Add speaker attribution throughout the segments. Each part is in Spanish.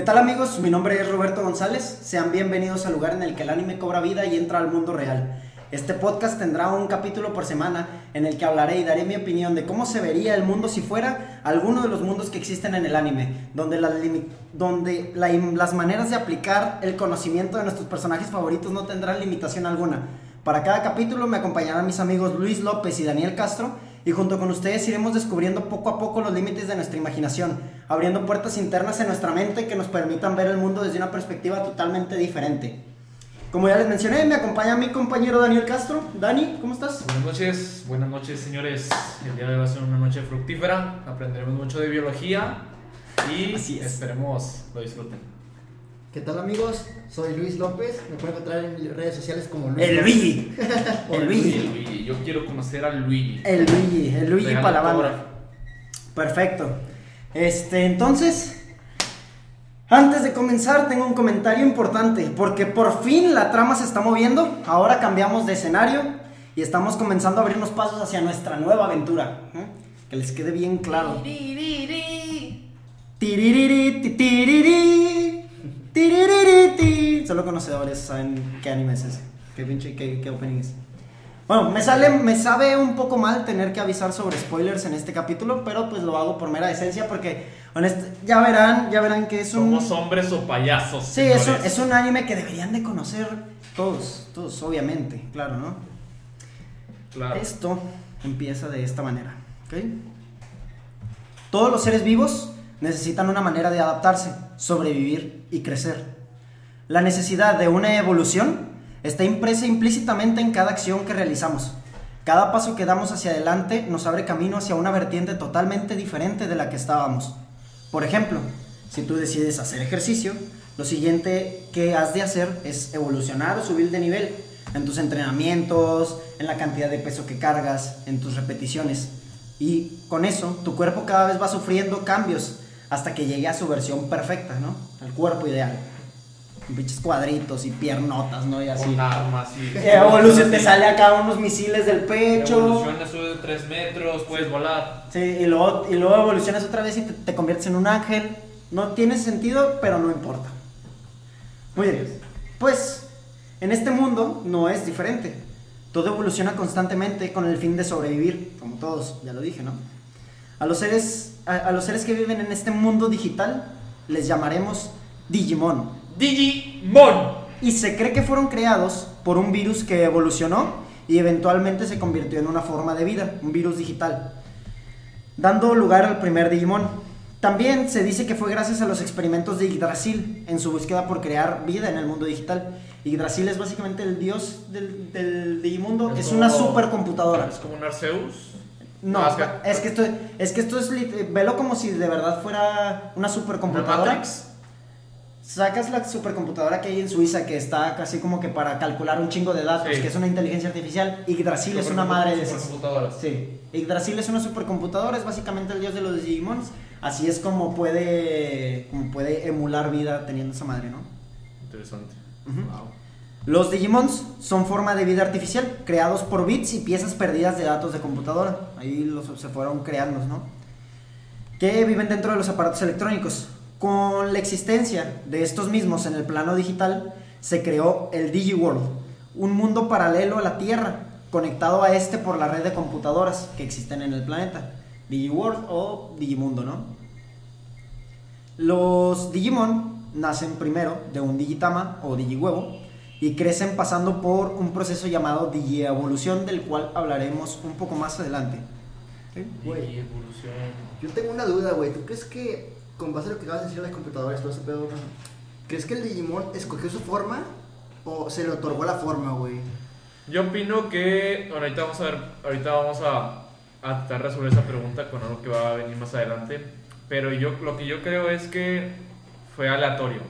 Speaker 1: ¿Qué tal amigos? Mi nombre es Roberto González. Sean bienvenidos al lugar en el que el anime cobra vida y entra al mundo real. Este podcast tendrá un capítulo por semana en el que hablaré y daré mi opinión de cómo se vería el mundo si fuera alguno de los mundos que existen en el anime, donde, las, donde la- las maneras de aplicar el conocimiento de nuestros personajes favoritos no tendrán limitación alguna. Para cada capítulo me acompañarán mis amigos Luis López y Daniel Castro y junto con ustedes iremos descubriendo poco a poco los límites de nuestra imaginación, abriendo puertas internas en nuestra mente que nos permitan ver el mundo desde una perspectiva totalmente diferente. Como ya les mencioné, me acompaña mi compañero Daniel Castro. Dani, ¿cómo estás?
Speaker 2: Buenas noches, buenas noches señores. El día de hoy va a ser una noche fructífera. Aprenderemos mucho de biología y
Speaker 1: es.
Speaker 2: esperemos lo disfruten.
Speaker 3: ¿Qué tal amigos? Soy Luis López, me pueden encontrar en mis redes sociales como Luis
Speaker 1: El. Luigi. El Luigi.
Speaker 2: Yo quiero conocer al Luigi.
Speaker 1: El Luigi, el Luigi para la banda. Perfecto. Este, entonces, antes de comenzar, tengo un comentario importante, porque por fin la trama se está moviendo. Ahora cambiamos de escenario y estamos comenzando a abrirnos pasos hacia nuestra nueva aventura. ¿eh? Que les quede bien claro. Tiririri, ti, tiriri, tiririri, conocedores saben qué anime es ese. Qué pinche, qué, qué opening es. Bueno, me sale, me sabe un poco mal tener que avisar sobre spoilers en este capítulo, pero pues lo hago por mera decencia porque, honest, ya verán, ya verán que es un...
Speaker 2: Somos hombres o payasos.
Speaker 1: Sí, es un, es un anime que deberían de conocer todos, todos, obviamente, claro, ¿no?
Speaker 2: Claro.
Speaker 1: Esto empieza de esta manera, ¿ok? Todos los seres vivos necesitan una manera de adaptarse, sobrevivir y crecer. La necesidad de una evolución está impresa implícitamente en cada acción que realizamos. Cada paso que damos hacia adelante nos abre camino hacia una vertiente totalmente diferente de la que estábamos. Por ejemplo, si tú decides hacer ejercicio, lo siguiente que has de hacer es evolucionar o subir de nivel en tus entrenamientos, en la cantidad de peso que cargas, en tus repeticiones. Y con eso, tu cuerpo cada vez va sufriendo cambios hasta que llegue a su versión perfecta, ¿no? Al cuerpo ideal. Con pinches cuadritos y piernotas, ¿no? Y así.
Speaker 2: Con armas y.
Speaker 1: Evolución te sale acá unos misiles del pecho.
Speaker 2: Evoluciona, sube de 3 metros, puedes volar.
Speaker 1: Sí, y luego, y luego evolucionas otra vez y te, te conviertes en un ángel. No tiene sentido, pero no importa. Muy bien. Pues, en este mundo no es diferente. Todo evoluciona constantemente con el fin de sobrevivir, como todos, ya lo dije, ¿no? A los seres, a, a los seres que viven en este mundo digital les llamaremos Digimon.
Speaker 2: Digimon.
Speaker 1: Y se cree que fueron creados por un virus que evolucionó y eventualmente se convirtió en una forma de vida, un virus digital, dando lugar al primer Digimon. También se dice que fue gracias a los experimentos de Yggdrasil en su búsqueda por crear vida en el mundo digital. Yggdrasil es básicamente el dios del, del Digimundo, es,
Speaker 2: Es
Speaker 1: una
Speaker 2: como-
Speaker 1: supercomputadora.
Speaker 2: Es como un Arceus.
Speaker 1: No,
Speaker 2: No, es que-
Speaker 1: es que esto es que esto es velo como si de verdad fuera una
Speaker 2: Una
Speaker 1: supercomputadora.
Speaker 2: Matrix.
Speaker 1: Sacas la supercomputadora que hay en Suiza que está casi como que para calcular un chingo de datos,
Speaker 2: Sí.
Speaker 1: que es una inteligencia artificial. Yggdrasil es una madre de esas. Sí, Yggdrasil es una supercomputadora, es básicamente el dios de los Digimons. Así es como puede, como puede emular vida teniendo esa madre, ¿no?
Speaker 2: Interesante.
Speaker 1: Ujú.
Speaker 2: Wow.
Speaker 1: Los Digimons son forma de vida artificial, creados por bits y piezas perdidas de datos de computadora. Ahí los, se fueron creando, ¿no? Que viven dentro de los aparatos electrónicos. Con la existencia de estos mismos en el plano digital, se creó el DigiWorld, un mundo paralelo a la Tierra, conectado a este por la red de computadoras que existen en el planeta. DigiWorld o Digimundo, ¿no? Los Digimon nacen primero de un Digitama o Digihuevo y crecen pasando por un proceso llamado Digievolución del cual hablaremos un poco más adelante. ¿Sí?
Speaker 3: Güey. Yo tengo una duda, güey. ¿Tú crees que, con base a lo que acabas de decir de las computadoras, todo ese pedo, güey, ¿crees que el Digimon escogió su forma o se le otorgó la forma, güey?
Speaker 2: Yo opino que bueno, ahorita vamos a ver, ahorita vamos a, a tratar de resolver esa pregunta con algo que va a venir más adelante. Pero yo lo que yo creo es que fue aleatorio.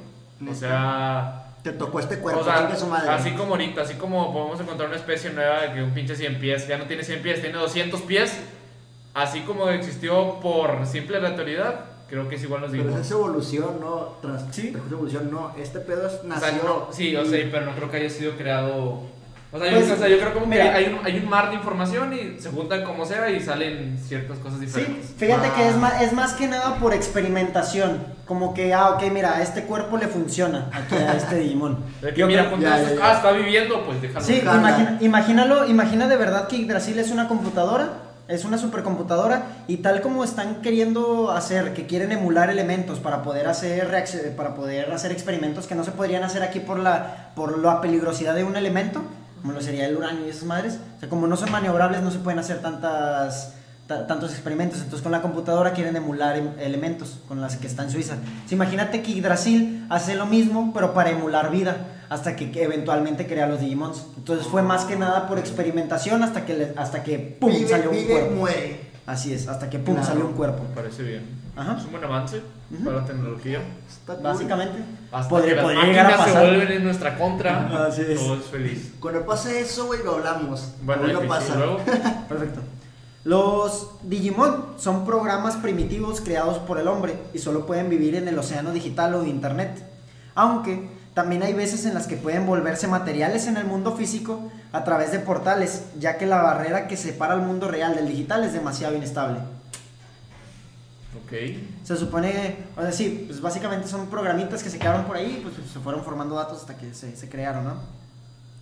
Speaker 2: O sea,
Speaker 3: Te tocó este cuerpo,
Speaker 2: o sea,
Speaker 3: su madre.
Speaker 2: así como ahorita, así como podemos encontrar una especie nueva de que un pinche 100 pies ya no tiene 100 pies, tiene 200 pies. Así como existió por simple aleatoriedad, creo que es igual los
Speaker 3: Pero
Speaker 2: digo.
Speaker 3: esa es evolución, no. Trans
Speaker 1: Sí.
Speaker 3: evolución, no. Este pedo es
Speaker 2: O
Speaker 3: nació.
Speaker 2: sea, no, sí, o sea, pero no creo que haya sido creado O sea, yo,
Speaker 1: Pues,
Speaker 2: o sea, yo creo como
Speaker 1: mira.
Speaker 2: que hay un, hay un mar de información y se juntan como sea y salen ciertas cosas
Speaker 1: Sí,
Speaker 2: diferentes.
Speaker 1: fíjate
Speaker 3: Ah.
Speaker 1: que es más, es más que nada por experimentación. Como que, ah, ok, mira, a este cuerpo le funciona aquí a este Digimon.
Speaker 2: Que
Speaker 1: Yo
Speaker 2: mira,
Speaker 3: ya, ya, ya.
Speaker 2: ah, está viviendo, pues déjalo.
Speaker 1: Sí, imagina- imagínalo, imagina de verdad que Yggdrasil es una computadora, es una supercomputadora y tal como están queriendo hacer, que quieren emular elementos para poder hacer para poder hacer experimentos que no se podrían hacer aquí por la por la peligrosidad de un elemento, como lo sería el uranio y esas madres, o sea, como no son maniobrables no se pueden hacer tantas ta- tantos experimentos, entonces con la computadora quieren emular em- elementos con las que está en Suiza. Imagínate que Yggdrasil hace lo mismo, pero para emular vida, hasta que, eventualmente crea los Digimons. Entonces fue más que nada por experimentación hasta que, le- hasta que pum,
Speaker 3: Vive,
Speaker 1: salió un
Speaker 3: vive,
Speaker 1: cuerpo.
Speaker 3: muere.
Speaker 1: Así es, hasta que pum,
Speaker 3: Claro.
Speaker 1: salió un cuerpo.
Speaker 2: Parece bien.
Speaker 1: Ajá.
Speaker 2: Es un buen avance
Speaker 1: Ujú.
Speaker 2: para la tecnología.
Speaker 3: Está.
Speaker 1: Básicamente.
Speaker 2: Hasta
Speaker 1: Podría-
Speaker 2: que las
Speaker 1: podría llegar a
Speaker 2: máquinas se
Speaker 1: pasar.
Speaker 2: vuelven en nuestra contra,
Speaker 1: Así es.
Speaker 2: todo es feliz.
Speaker 3: Cuando pase eso, güey, lo hablamos.
Speaker 2: Bueno, sí,
Speaker 3: pasa.
Speaker 2: luego.
Speaker 1: Perfecto. Los Digimon son programas primitivos creados por el hombre y solo pueden vivir en el océano digital o internet. Aunque también hay veces en las que pueden volverse materiales en el mundo físico a través de portales, ya que la barrera que separa el mundo real del digital es demasiado inestable.
Speaker 2: Ok.
Speaker 1: Se supone, o sea, sí, pues básicamente son programitas que se quedaron por ahí, pues se fueron formando datos hasta que se, se crearon, ¿no?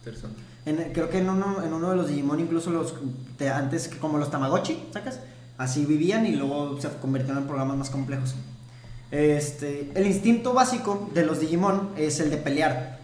Speaker 2: Interesante.
Speaker 1: En- creo que en uno, en uno de los Digimon, incluso los de antes, como los Tamagotchi, ¿sacas? Así vivían y luego se convirtieron en programas más complejos. Este, el instinto básico de los Digimon es el de pelear,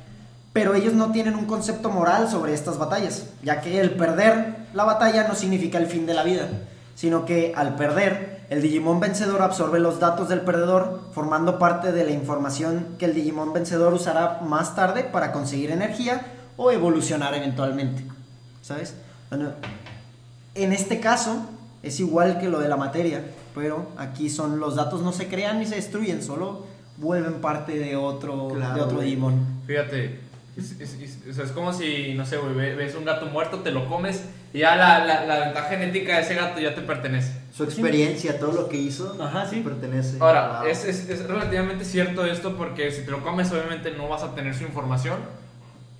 Speaker 1: pero ellos no tienen un concepto moral sobre estas batallas, ya que el perder la batalla no significa el fin de la vida, sino que al perder, el Digimon vencedor absorbe los datos del perdedor, formando parte de la información que el Digimon vencedor usará más tarde para conseguir energía o evolucionar eventualmente. ¿Sabes? En este caso es igual que lo de la materia, pero aquí son los datos no se crean ni se destruyen, solo vuelven parte de otro,
Speaker 3: Claro,
Speaker 1: de otro
Speaker 3: güey.
Speaker 1: Digimon.
Speaker 2: Fíjate, es, es- es- o sea, es como si, no sé, güey, ve- ves un gato muerto, te lo comes y ya la, la, la ventaja genética de ese gato ya te pertenece.
Speaker 3: Su experiencia, todo lo que hizo,
Speaker 1: Ajá, sí.
Speaker 3: pertenece.
Speaker 2: Ahora,
Speaker 3: Wow.
Speaker 2: es, es, es relativamente cierto esto porque si te lo comes obviamente no vas a tener su información,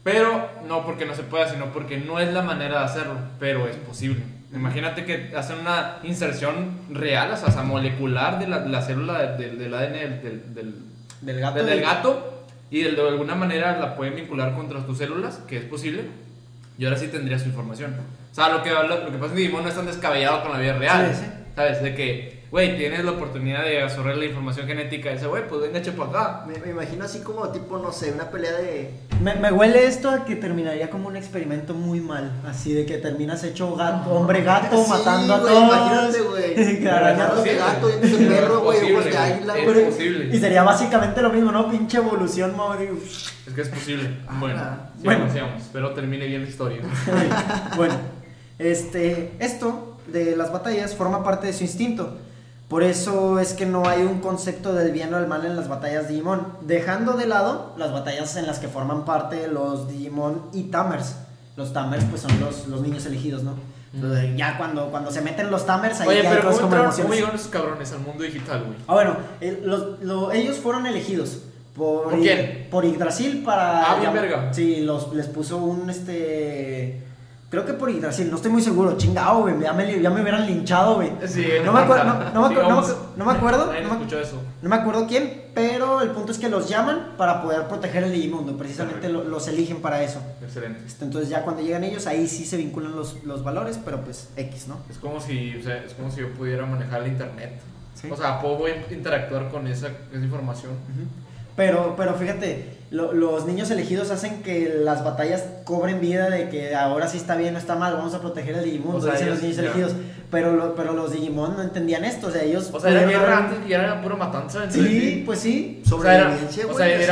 Speaker 2: pero no porque no se pueda, sino porque no es la manera de hacerlo, pero es posible. Imagínate que hacen una inserción real, o sea, molecular de la, de la célula de- de- del ADN del, del-
Speaker 1: gato.
Speaker 2: del, del gato y de, de alguna manera la pueden vincular contra tus células, que es posible, y ahora sí tendría su información. O sea, lo que, lo, lo que pasa en Digimon no es tan descabellado con la vida real.
Speaker 1: Sí, sí.
Speaker 2: ¿Sabes? De que, güey, tienes la oportunidad de absorber la información genética de ese güey, pues venga, chepa acá.
Speaker 3: Me, me imagino así como tipo, no sé, una pelea de.
Speaker 1: Me, me huele esto a que terminaría como un experimento muy mal, así de que terminas hecho gato, hombre gato,
Speaker 3: Sí,
Speaker 1: matando a todos.
Speaker 3: Imagínate, güey.
Speaker 1: Claro,
Speaker 3: de gato, de perro, güey, ojos de águila,
Speaker 2: Es
Speaker 3: güey.
Speaker 2: posible.
Speaker 1: Y sería básicamente lo mismo, ¿no? Pinche evolución, digo.
Speaker 2: Es que es posible. Bueno,
Speaker 3: Ah,
Speaker 2: sigamos,
Speaker 1: bueno.
Speaker 2: sigamos. Espero termine bien la historia.
Speaker 1: bueno, este, esto de las batallas forma parte de su instinto. Por eso es que no hay un concepto del bien o del mal en las batallas Digimon, dejando de lado las batallas en las que forman parte los Digimon y Tamers. Los Tamers pues son los, los niños elegidos, ¿no? Entonces, ya cuando, cuando se meten los Tamers ahí
Speaker 2: Oye,
Speaker 1: ya hay
Speaker 2: pero
Speaker 1: cosas
Speaker 2: ¿cómo,
Speaker 1: como.
Speaker 2: ¿cómo llegaron esos cabrones al mundo digital, güey?
Speaker 1: Ah, bueno, los- lo- ellos fueron elegidos por,
Speaker 2: ¿Por quién?
Speaker 1: por Yggdrasil para.
Speaker 2: Ah, bien verga.
Speaker 1: Sí, los, les puso un este. Creo que por Yggdrasil, no estoy muy seguro. Chingado, güey. Ya me, ya me hubieran linchado, güey.
Speaker 2: Sí,
Speaker 1: no, me acuerdo, no, no me acuerdo- no me acuerdo. No me, acuerdo quién, pero el punto es que los llaman para poder proteger el Digimundo. Precisamente lo- los eligen para eso.
Speaker 2: Excelente.
Speaker 1: Este, Entonces, ya cuando llegan ellos, ahí sí se vinculan los, los valores, pero pues X, ¿no?
Speaker 2: Es como si, o sea, es como si yo pudiera manejar el internet.
Speaker 1: Sí.
Speaker 2: O sea, puedo interactuar con esa, esa información.
Speaker 1: Pero, pero fíjate, lo- los niños elegidos hacen que las batallas cobren vida de que ahora sí está bien o está mal, vamos a proteger el Digimundo,
Speaker 2: O sea,
Speaker 1: dicen
Speaker 2: ellos-
Speaker 1: los niños
Speaker 2: ya.
Speaker 1: elegidos. Pero, lo- pero los Digimon no entendían esto, o sea, ellos...
Speaker 2: O sea, era guerra
Speaker 1: haber-
Speaker 2: antes que era pura matanza.
Speaker 1: Sí,
Speaker 2: sí.
Speaker 1: pues sí,
Speaker 2: O sea, era,
Speaker 3: Sobrevivencia,
Speaker 2: o sea, era,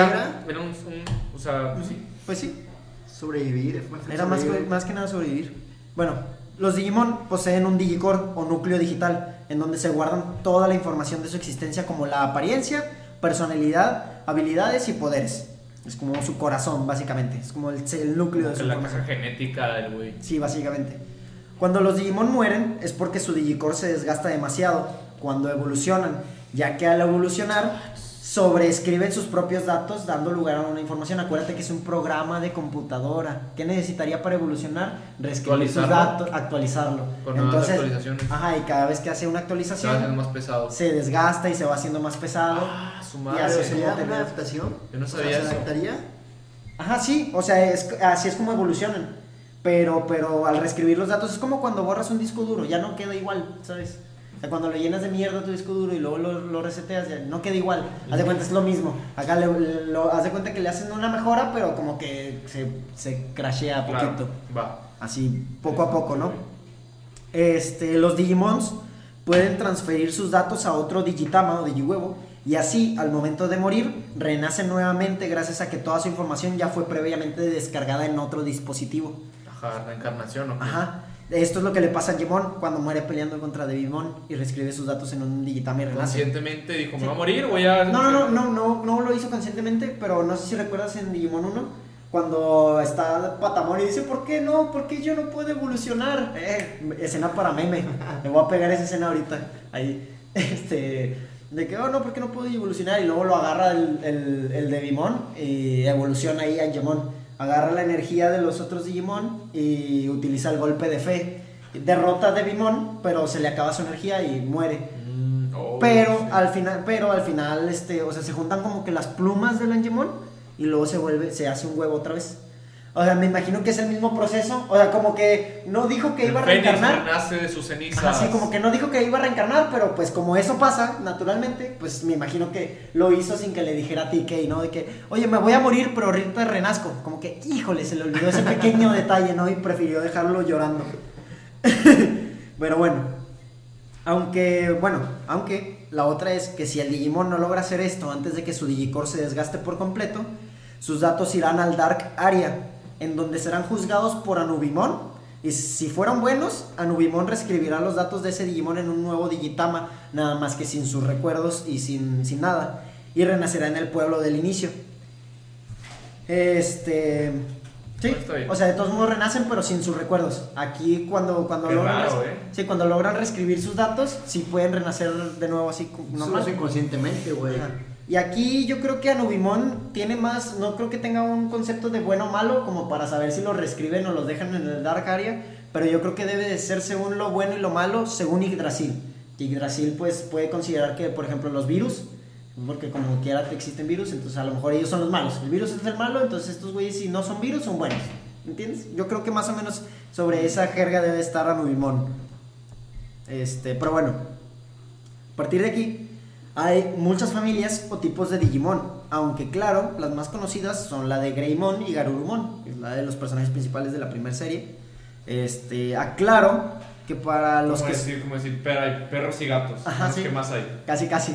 Speaker 3: era.
Speaker 2: un, un- o sea, pues sí.
Speaker 1: pues sí.
Speaker 3: Sobrevivir. fue
Speaker 1: Era más que, más que nada sobrevivir. Bueno, los Digimon poseen un Digicore o núcleo digital, en donde se guardan toda la información de su existencia como la apariencia, personalidad, habilidades y poderes. Es como su corazón, básicamente. Es como el, el núcleo de su
Speaker 2: la caja genética del güey.
Speaker 1: Sí, básicamente. Cuando los Digimon mueren es porque su Digicore se desgasta demasiado cuando evolucionan, ya que al evolucionar sobreescriben sus propios datos dando lugar a una información. Acuérdate que es un programa de computadora. ¿Qué necesitaría para evolucionar? Reescribir sus datos, actualizarlo.
Speaker 2: Con nuevas actualizaciones.
Speaker 1: Ajá, y cada vez que hace una
Speaker 2: Se
Speaker 1: actualización
Speaker 2: más pesado.
Speaker 1: se desgasta y se va haciendo más pesado.
Speaker 2: Ah, su
Speaker 1: Y
Speaker 2: madre.
Speaker 1: así
Speaker 3: ¿Pero
Speaker 1: es
Speaker 3: sería una adaptación?
Speaker 2: Yo no
Speaker 3: O sea,
Speaker 2: sabía
Speaker 3: ¿Se
Speaker 2: eso.
Speaker 3: adaptaría?
Speaker 1: Ajá, sí, o sea, es, así es como evolucionan. Pero, pero al reescribir los datos es como cuando borras un disco duro, ya no queda igual, ¿sabes? O sea, cuando le llenas de mierda tu disco duro y luego lo, lo reseteas, ya no queda igual. Haz de cuenta, es lo mismo. Acá le, lo, haz de cuenta que le hacen una mejora, pero como que se, se crashea
Speaker 2: Claro,
Speaker 1: poquito.
Speaker 2: Va.
Speaker 1: Así, poco a poco, ¿no? Este, los Digimons pueden transferir sus datos a otro Digitama o Digihuevo y así, al momento de morir, renacen nuevamente gracias a que toda su información ya fue previamente descargada en otro dispositivo.
Speaker 2: Ajá, reencarnación, ¿o qué?
Speaker 1: Ajá. Esto es lo que le pasa a Jimon cuando muere peleando contra Devimon y reescribe sus datos en un Digitama y renace.
Speaker 2: Conscientemente dijo, me voy a morir, voy a...
Speaker 1: No, no, no, no, no, no lo hizo conscientemente, pero no sé si recuerdas en Digimon 1 cuando está Patamon y dice, ¿por qué no? ¿Por qué yo no puedo evolucionar? Eh, escena para meme. Le voy a pegar esa escena ahorita. Ahí. Este. De que, oh no, ¿por qué no puedo evolucionar? Y luego lo agarra el, el, el Devimon y evoluciona ahí a Digimon. Agarra la energía de los otros Digimon y utiliza el golpe de fe. Derrota a Devimon, pero se le acaba su energía y muere.
Speaker 2: Mm, oh,
Speaker 1: Pero
Speaker 2: sí.
Speaker 1: al final, pero al final, este, o sea, se juntan como que las plumas del Angemon y luego se vuelve, se hace un huevo otra vez. O sea, me imagino que es el mismo proceso. O sea, como que no dijo que
Speaker 2: El
Speaker 1: iba a reencarnar.
Speaker 2: renace de sus cenizas.
Speaker 1: Así como que no dijo que iba a reencarnar, pero pues como eso pasa naturalmente, pues me imagino que lo hizo sin que le dijera a TK, ¿no? De que, oye, me voy a morir, pero ahorita renazco. Como que, híjole, se le olvidó ese pequeño detalle, ¿no? Y prefirió dejarlo llorando. pero bueno, aunque, bueno, aunque la otra es que si el Digimon no logra hacer esto antes de que su Digicore se desgaste por completo, sus datos irán al Dark Area, en donde serán juzgados por Anubimon. Y si fueron buenos, Anubimon reescribirá los datos de ese Digimon en un nuevo Digitama, nada más que sin sus recuerdos y sin, sin nada. Y renacerá en el pueblo del inicio. Este. Sí,
Speaker 2: Pues
Speaker 1: o sea, de todos modos renacen, pero sin sus recuerdos. Aquí, cuando, cuando
Speaker 2: Qué
Speaker 1: logran.
Speaker 2: raro, ¿eh?
Speaker 1: Sí, cuando logran reescribir sus datos, sí pueden renacer de nuevo así
Speaker 3: No hace inconscientemente, güey.
Speaker 1: Y aquí yo creo que Anubimon tiene más, no creo que tenga un concepto de bueno o malo como para saber si lo reescriben o los dejan en el Dark Area, pero yo creo que debe de ser según lo bueno y lo malo, según Yggdrasil. Yggdrasil pues puede considerar que, por ejemplo, los virus, porque como quiera existen virus, entonces a lo mejor ellos son los malos. El virus es el malo, entonces estos güeyes si no son virus son buenos. ¿Entiendes? Yo creo que más o menos sobre esa jerga debe estar Anubimon. Este, pero bueno, a partir de aquí, hay muchas familias o tipos de Digimon, aunque claro, las más conocidas son la de Greymon y Garurumon, que es la de los personajes principales de la primera serie. Este, aclaro que para los que
Speaker 2: decir, como decir, pero hay perros y gatos.
Speaker 1: Ajá,
Speaker 2: Los
Speaker 1: sí.
Speaker 2: que más hay?
Speaker 1: casi casi.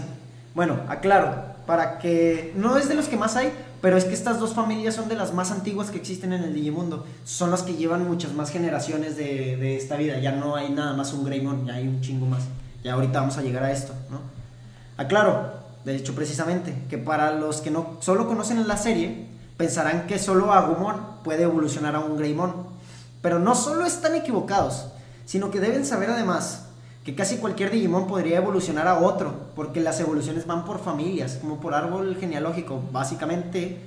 Speaker 1: Bueno, aclaro, para que no es de los que más hay, pero es que estas dos familias son de las más antiguas que existen en el Digimundo. Son las que llevan muchas más generaciones de, de esta vida. Ya no hay nada más un Greymon, ya hay un chingo más. Ya ahorita vamos a llegar a esto, ¿no? Aclaro, de hecho precisamente, que para los que no solo conocen la serie, pensarán que solo Agumon puede evolucionar a un Greymon. Pero no solo están equivocados, sino que deben saber además que casi cualquier Digimon podría evolucionar a otro, porque las evoluciones van por familias, como por árbol genealógico. Básicamente,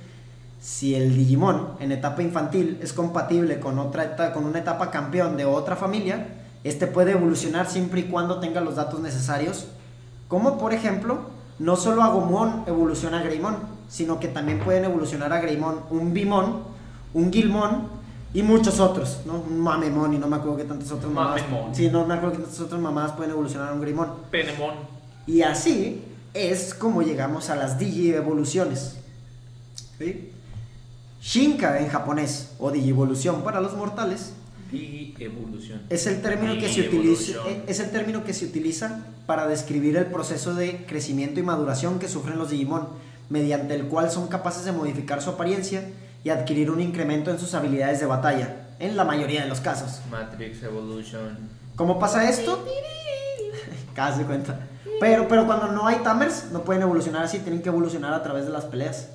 Speaker 1: si el Digimon en etapa infantil es compatible con, otra con una etapa campeón de otra familia, este puede evolucionar siempre y cuando tenga los datos necesarios, como por ejemplo, no solo Agumon evoluciona a Greymon, sino que también pueden evolucionar a Greymon un Bimon, un Gilmon y muchos otros, ¿no? Un Mamemon y no me acuerdo que tantas otras mamadas.
Speaker 2: Mamemon.
Speaker 1: Sí, no me acuerdo que tantas otras mamadas pueden evolucionar a un Greymon.
Speaker 2: Penemon.
Speaker 1: Y así es como llegamos a las Digi-evoluciones. ¿Sí? Shinka en japonés, o Digivolución para los mortales,
Speaker 2: Digi-evolución.
Speaker 1: es el término que se utiliza
Speaker 2: Digi-evolución.
Speaker 1: es el término que se utiliza para describir el proceso de crecimiento y maduración que sufren los Digimon, mediante el cual son capaces de modificar su apariencia y adquirir un incremento en sus habilidades de batalla, en la mayoría de los casos.
Speaker 2: Matrix Evolution.
Speaker 1: ¿Cómo pasa esto? Casi cuenta. Pero, pero cuando no hay Tamers, no pueden evolucionar así, tienen que evolucionar a través de las peleas.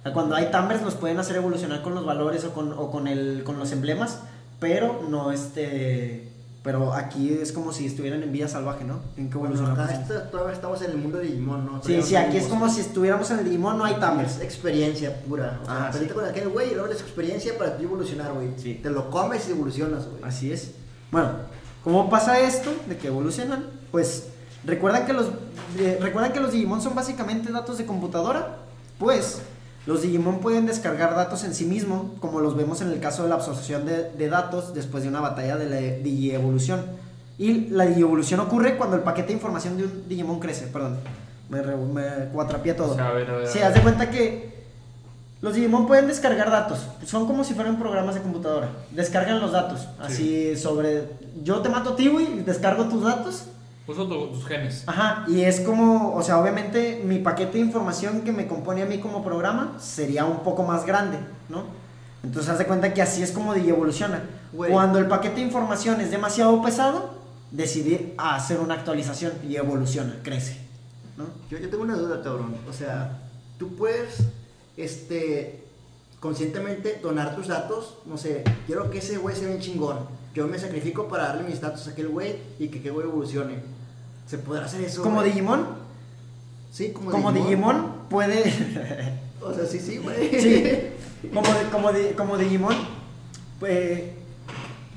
Speaker 1: O sea, cuando hay Tamers, nos pueden hacer evolucionar con los valores o con, o con, el, con los emblemas, pero no este. Pero aquí es como si estuvieran en vida salvaje, ¿no? En que
Speaker 3: Bueno, acá todavía estamos en el mundo de Digimon, ¿no?
Speaker 1: Sí,
Speaker 3: Todavía
Speaker 1: sí, aquí es como si estuviéramos en el Digimon, no hay Tamers.
Speaker 3: Es experiencia pura. O sea,
Speaker 1: Ah, sí.
Speaker 3: con aquel güey y luego es experiencia para tú evolucionar, güey.
Speaker 1: Sí.
Speaker 3: Te lo comes y evolucionas, güey.
Speaker 1: Así es. Bueno, ¿cómo pasa esto de que evolucionan? Pues recuerdan que los eh, recuerdan que los Digimon son básicamente datos de computadora. Pues los Digimon pueden descargar datos en sí mismos, como los vemos en el caso de la absorción de, de datos después de una batalla de la digievolución. Y la digievolución ocurre cuando el paquete de información de un Digimon crece. Perdón, me, re- me cuatrapié todo.
Speaker 2: O sea, ver, ver,
Speaker 1: Sí, haz de cuenta que los Digimon pueden descargar datos. Son como si fueran programas de computadora. Descargan los datos. Así sobre. Yo te mato a ti, güey, descargo tus datos.
Speaker 2: Uso tu- tus genes.
Speaker 1: Ajá. Y es como. O sea, obviamente mi paquete de información que me compone a mí como programa sería un poco más grande, ¿no? Entonces haz de cuenta que así es como evoluciona.
Speaker 3: Güey.
Speaker 1: Cuando el paquete de información es demasiado pesado, decidí hacer una actualización y evoluciona, crece. ¿no?
Speaker 3: Yo, yo tengo una duda, cabrón. O sea, tú puedes, este, conscientemente donar tus datos. No sé, quiero que ese güey sea bien chingón. Yo me sacrifico para darle mis datos a aquel güey y que aquel güey evolucione. ¿Se podrá hacer eso?
Speaker 1: Como
Speaker 3: güey?
Speaker 1: Digimon,
Speaker 3: Sí, como,
Speaker 1: como Digimon puede.
Speaker 3: O sea, sí, sí, güey.
Speaker 1: Sí, como, de- como, de- como Digimon, pues,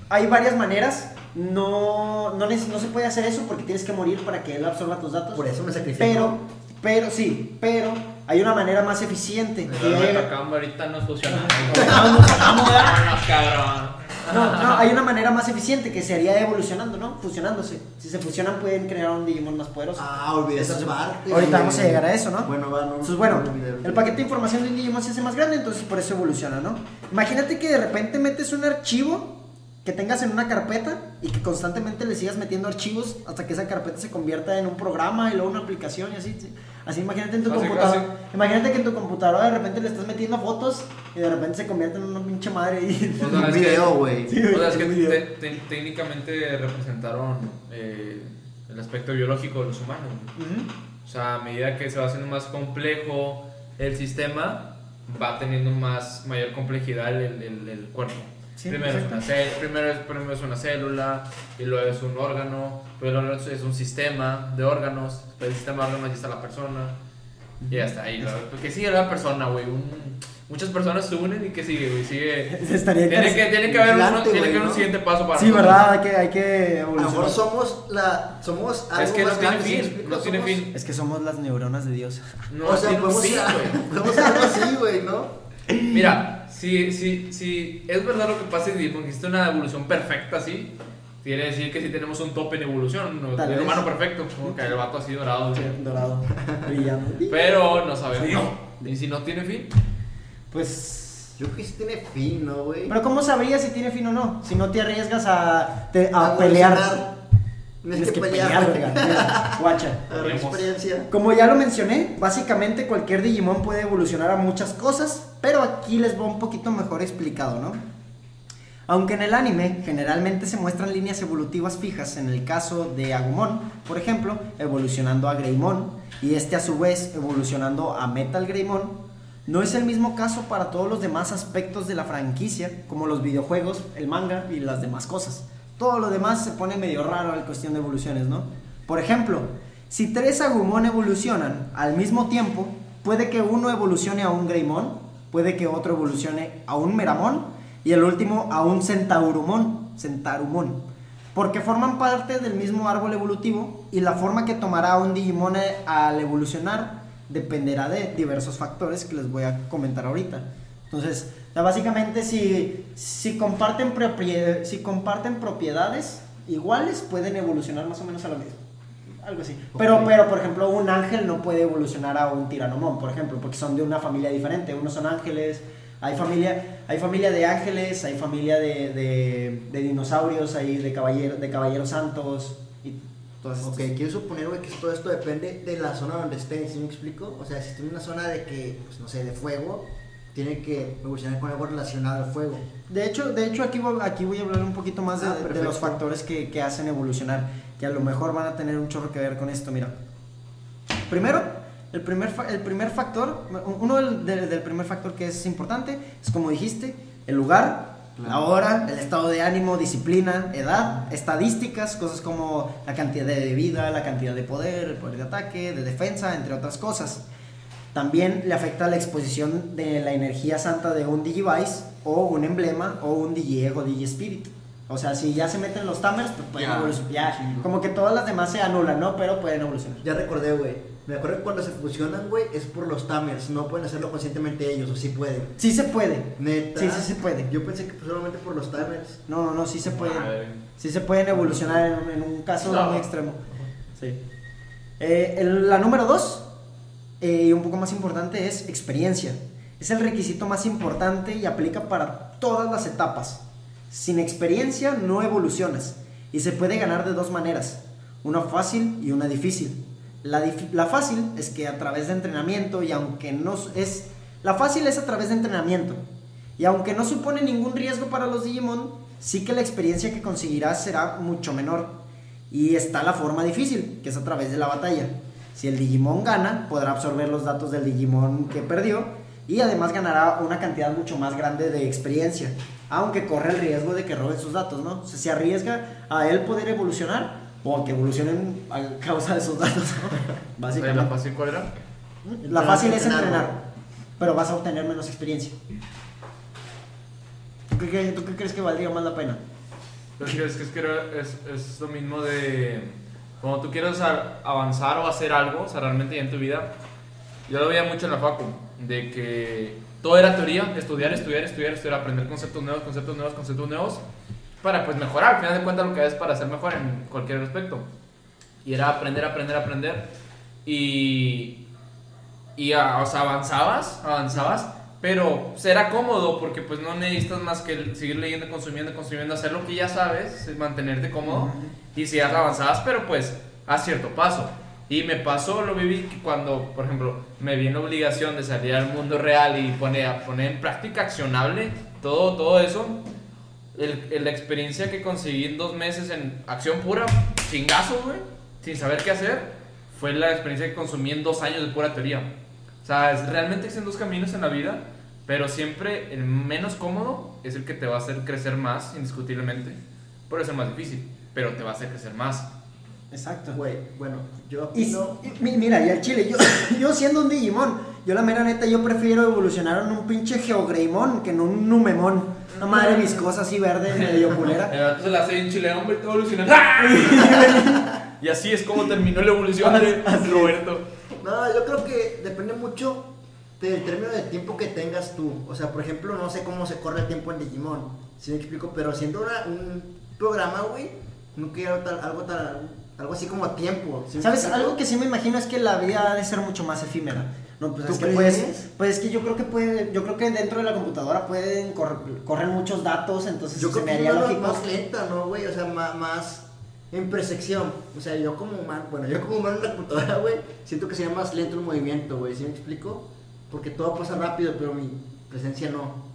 Speaker 1: hay varias maneras. No, no, neces- no se puede hacer eso porque tienes que morir para que él absorba tus datos.
Speaker 3: Por eso me sacrifico.
Speaker 1: Pero, pero sí, pero hay una manera más eficiente.
Speaker 2: Pero
Speaker 1: que-
Speaker 2: ahorita nos fusionamos.
Speaker 1: Vámonos, Vámonos,
Speaker 2: cabrón.
Speaker 1: No, no, hay una manera más eficiente que sería evolucionando, ¿no? Fusionándose. Si se fusionan pueden crear un Digimon más poderoso.
Speaker 3: Ah, olvidé esa parte.
Speaker 1: Ahorita vamos a llegar a eso, ¿no?
Speaker 3: Bueno, va, no.
Speaker 1: Entonces, bueno,
Speaker 3: no
Speaker 1: el paquete de información de un Digimon se hace más grande, entonces por eso evoluciona, ¿no? Imagínate que de repente metes un archivo que tengas en una carpeta y que constantemente le sigas metiendo archivos hasta que esa carpeta se convierta en un programa y luego una aplicación y así. sí. Así imagínate en tu computadora. Imagínate que en tu computadora de repente le estás metiendo fotos y de repente se convierte en una pinche madre y...
Speaker 2: O sea,
Speaker 3: Un video, güey.
Speaker 1: Sí,
Speaker 2: O sea, es que te- te- técnicamente representaron eh, el aspecto biológico de los humanos.
Speaker 1: Ujú.
Speaker 2: O sea, a medida que se va haciendo más complejo el sistema, va teniendo más mayor complejidad el, el- el cuerpo.
Speaker 1: Sí,
Speaker 2: primero, es una primero, es, primero es una célula, y luego es un órgano, luego es un sistema de órganos, después del sistema de órganos ya está la persona, y ya está ahí. ¿no? Porque sigue la persona, güey. un- muchas personas se unen y que sigue, güey. Sigue.
Speaker 1: Estaría
Speaker 2: Tiene que, tiene que haber, uno- tiene que haber un
Speaker 3: ¿no?
Speaker 2: siguiente paso para
Speaker 1: Sí. ¿verdad? Hay que, hay que
Speaker 3: A lo mejor
Speaker 1: evolucionar.
Speaker 3: somos la. Somos algo
Speaker 2: Es que no
Speaker 3: más
Speaker 2: tiene
Speaker 3: ¿sí
Speaker 2: fin, no tiene
Speaker 3: Somos-
Speaker 2: fin.
Speaker 1: Es que somos las neuronas de Dios.
Speaker 2: No,
Speaker 3: o sea, podemos,
Speaker 2: güey.
Speaker 3: podemos ser algo así, güey, ¿no?
Speaker 2: Mira, si, si, si es verdad lo que pasa que existe una evolución perfecta así, quiere decir que sí tenemos un tope en evolución, ¿no? El
Speaker 1: vez.
Speaker 2: humano perfecto, como que el vato así dorado.
Speaker 1: Dorado, brillando.
Speaker 2: Pero no sabemos. Y si no tiene fin,
Speaker 1: Pues.
Speaker 3: Yo creo que sí tiene fin, ¿no, güey?
Speaker 1: Pero ¿cómo sabrías si tiene fin o no? Si no te arriesgas a, te- a
Speaker 3: A
Speaker 1: pelear.
Speaker 3: Tienes que
Speaker 1: que
Speaker 3: pelear,
Speaker 1: verga. Guacha.
Speaker 3: Experiencia.
Speaker 1: Como ya lo mencioné, básicamente cualquier Digimon puede evolucionar a muchas cosas, pero aquí les va un poquito mejor explicado, ¿no? Aunque en el anime generalmente se muestran líneas evolutivas fijas, en el caso de Agumon, por ejemplo, evolucionando a Greymon, y este a su vez evolucionando a Metal Greymon, no es el mismo caso para todos los demás aspectos de la franquicia, como los videojuegos, el manga y las demás cosas. Todo lo demás se pone medio raro en cuestión de evoluciones, ¿no? Por ejemplo, si tres Agumon evolucionan al mismo tiempo, puede que uno evolucione a un Greymon, puede que otro evolucione a un Meramon y el último a un Centaurumon, Centarumon, porque forman parte del mismo árbol evolutivo y la forma que tomará un Digimon al evolucionar dependerá de diversos factores que les voy a comentar ahorita. Entonces, o sea, básicamente si, si, comparten si comparten propiedades iguales, pueden evolucionar más o menos a lo mismo. Algo así. Pero, pero, por ejemplo, un ángel no puede evolucionar a un tiranomón, por ejemplo, porque son de una familia diferente. Unos son ángeles, hay familia, hay familia de ángeles, hay familia de, de, de dinosaurios, hay de, caballero, de caballeros santos y todas estas.
Speaker 3: Ok, quiero suponer, güey, que todo esto depende de la zona donde estés, ¿sí me explico? O sea, si estoy en una zona de que, pues no sé, de fuego, tiene que evolucionar con algo relacionado al fuego.
Speaker 1: De hecho, de hecho aquí, voy, aquí voy a hablar un poquito más de,
Speaker 3: Ah,
Speaker 1: de los factores que, que hacen evolucionar, que a lo mejor van a tener un chorro que ver con esto. Mira, primero, el primer, el primer factor, uno del, del- del primer factor que es importante es como dijiste, el lugar la hora, el estado de ánimo, disciplina, edad, estadísticas, cosas como la cantidad de vida, la cantidad de poder, el poder de ataque, de defensa, entre otras cosas. También le afecta la exposición de la energía santa de un Digivice o un emblema o un Digiego Digispirit. O sea, si ya se meten los tamers, pues pueden
Speaker 2: Ya.
Speaker 1: evolucionar. Ya, como que todas las demás se anulan, ¿no? Pero pueden evolucionar.
Speaker 3: Ya recordé, güey. Me acuerdo que cuando se fusionan, güey, es por los tamers. No pueden hacerlo conscientemente ellos, o sí pueden.
Speaker 1: Sí se puede.
Speaker 3: Neta.
Speaker 1: Sí, sí se puede.
Speaker 3: Yo pensé que solamente por los tamers.
Speaker 1: No, no, no, sí se pueden.
Speaker 2: Madre.
Speaker 1: Sí se pueden evolucionar en, un- en un caso
Speaker 2: No.
Speaker 1: muy extremo. Sí. Eh, el- la número dos, eh, y un poco más importante, es experiencia. Es el requisito más importante y aplica para todas las etapas. Sin experiencia no evolucionas y se puede ganar de dos maneras, una fácil y una difícil. La, la fácil es que a través de entrenamiento y aunque no es la fácil es a través de entrenamiento y aunque no supone ningún riesgo para los Digimon, sí que la experiencia que conseguirás será mucho menor. Y está la forma difícil, que es a través de la batalla. Si el Digimon gana, podrá absorber los datos del Digimon que perdió y además ganará una cantidad mucho más grande de experiencia, aunque corre el riesgo de que roben sus datos, ¿no? O sea, se arriesga a él poder evolucionar o a que evolucionen a causa de sus datos, ¿no?
Speaker 2: ¿La
Speaker 1: Básicamente.
Speaker 2: fácil cuál era?
Speaker 1: La fácil es
Speaker 3: Entrenar,
Speaker 1: pero vas a obtener menos experiencia. ¿Tú qué, cre- tú qué crees que valdría más la pena?
Speaker 2: Es que, es, que, es, que era- es, es lo mismo de cuando tú quieres avanzar o hacer algo, o sea, realmente en tu vida. Yo lo veía mucho en la facu, de que todo era teoría, estudiar, estudiar, estudiar, estudiar, aprender conceptos nuevos, conceptos nuevos, conceptos nuevos, para pues mejorar, al final de cuentas lo que es para ser mejor en cualquier aspecto. Y era aprender, aprender, aprender. Y, y o sea, avanzabas, avanzabas, pero era cómodo porque pues no necesitas más que seguir leyendo, consumiendo, consumiendo, hacer lo que ya sabes, es mantenerte cómodo y si ya avanzabas, pero pues a cierto paso. Y me pasó, lo viví cuando, por ejemplo, me vi en la obligación de salir al mundo real y poner, poner en práctica accionable todo, todo eso. El, el- la experiencia que conseguí en dos meses en acción pura, chingazo, güey, sin saber qué hacer, fue la experiencia que consumí en dos años de pura teoría. O sea, es, realmente existen dos caminos en la vida, pero siempre el menos cómodo es el que te va a hacer crecer más, indiscutiblemente. Puede ser más difícil, pero te va a hacer crecer más.
Speaker 1: Exacto.
Speaker 3: Güey, bueno, yo
Speaker 1: Y,
Speaker 3: opino.
Speaker 1: y- mi- mira, y al chile, yo, yo siendo un Digimon, yo la mera neta, yo prefiero evolucionar en un pinche Geogreymon que en un Numemon. Una madre viscosa así verde, medio culera.
Speaker 2: El se la hace en Chile, hombre, te evolucionas. y así es como terminó la evolución de
Speaker 1: es.
Speaker 2: Roberto.
Speaker 3: No, yo creo que depende mucho del término de tiempo que tengas tú. O sea, por ejemplo, no sé cómo se corre el tiempo en Digimon. Si me explico, pero siendo una- un programa, güey, no quiero tal- algo, tal- algo así como a tiempo. ¿sí
Speaker 1: ¿Sabes? Algo que sí me imagino es que la vida ha de ser mucho más efímera. No, pues
Speaker 3: ¿Tú
Speaker 1: es que puedes, pues es que yo creo que puede, yo creo que dentro de la computadora pueden correr, muchos datos, entonces
Speaker 3: Yo
Speaker 1: se
Speaker 3: creo
Speaker 1: me haría lógico.
Speaker 3: más lenta, ¿no, güey? O sea, más, más en percepción. O sea, yo como humano, bueno, yo como humano en la computadora, güey, siento que sería más lento el movimiento, güey. ¿Sí me explico? Porque todo pasa rápido, pero mi presencia no.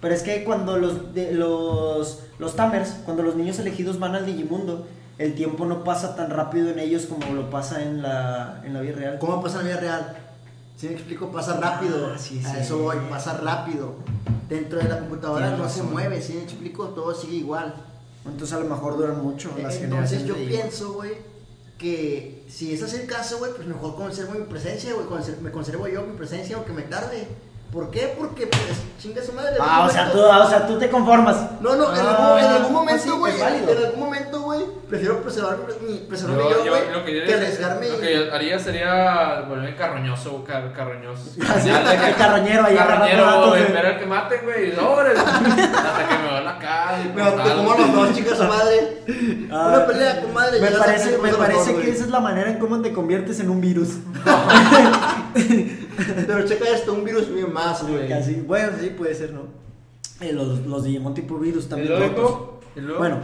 Speaker 1: Pero es que cuando los, de- los, los Tamers, cuando los niños elegidos van al Digimundo, el tiempo no pasa tan rápido en ellos como lo pasa en la, en la vida real.
Speaker 3: ¿Cómo pasa en la vida real? Si me explico, pasa rápido.
Speaker 1: Ah, sí,
Speaker 3: a eso voy, pasa rápido. Dentro de la computadora no se mueve, si me explico, todo sigue igual.
Speaker 1: Entonces a lo mejor duran mucho las
Speaker 3: Entonces
Speaker 1: generaciones
Speaker 3: yo
Speaker 1: de Digimon.
Speaker 3: pienso, güey, que si es el caso, güey, pues mejor conservo mi presencia, güey, conser- me conservo yo mi presencia aunque me tarde. ¿Por qué? Porque pues chinga su madre.
Speaker 1: Ah, o sea, tú,
Speaker 3: momento-
Speaker 1: o sea, tú te conformas.
Speaker 3: No, no, en,
Speaker 1: Ah,
Speaker 3: algún, en algún
Speaker 1: pues
Speaker 3: momento, güey, en algún momento, güey, prefiero preservar mi, preservarme
Speaker 2: Yo,
Speaker 3: güey,
Speaker 2: que
Speaker 3: que arriesgarme.
Speaker 2: lo que yo haría sería volverme carroñoso, car, carroñoso.
Speaker 1: Así,
Speaker 2: que-
Speaker 1: el carroñero ahí
Speaker 2: Carroñero, ver al que maten, güey, sobres. Hasta que me va la cara.
Speaker 3: Me como los dos, chicas, su madre.
Speaker 1: Ah,
Speaker 3: Una pelea con madre.
Speaker 1: Me parece, me parece que esa es la manera en cómo te conviertes en un virus.
Speaker 3: Pero checa esto, un virus bien más, güey.
Speaker 1: Casi. Bueno, sí, puede ser, ¿no? Eh, los, los Digimon tipo virus
Speaker 2: ¿Y
Speaker 1: también.
Speaker 2: luego?
Speaker 1: Bueno,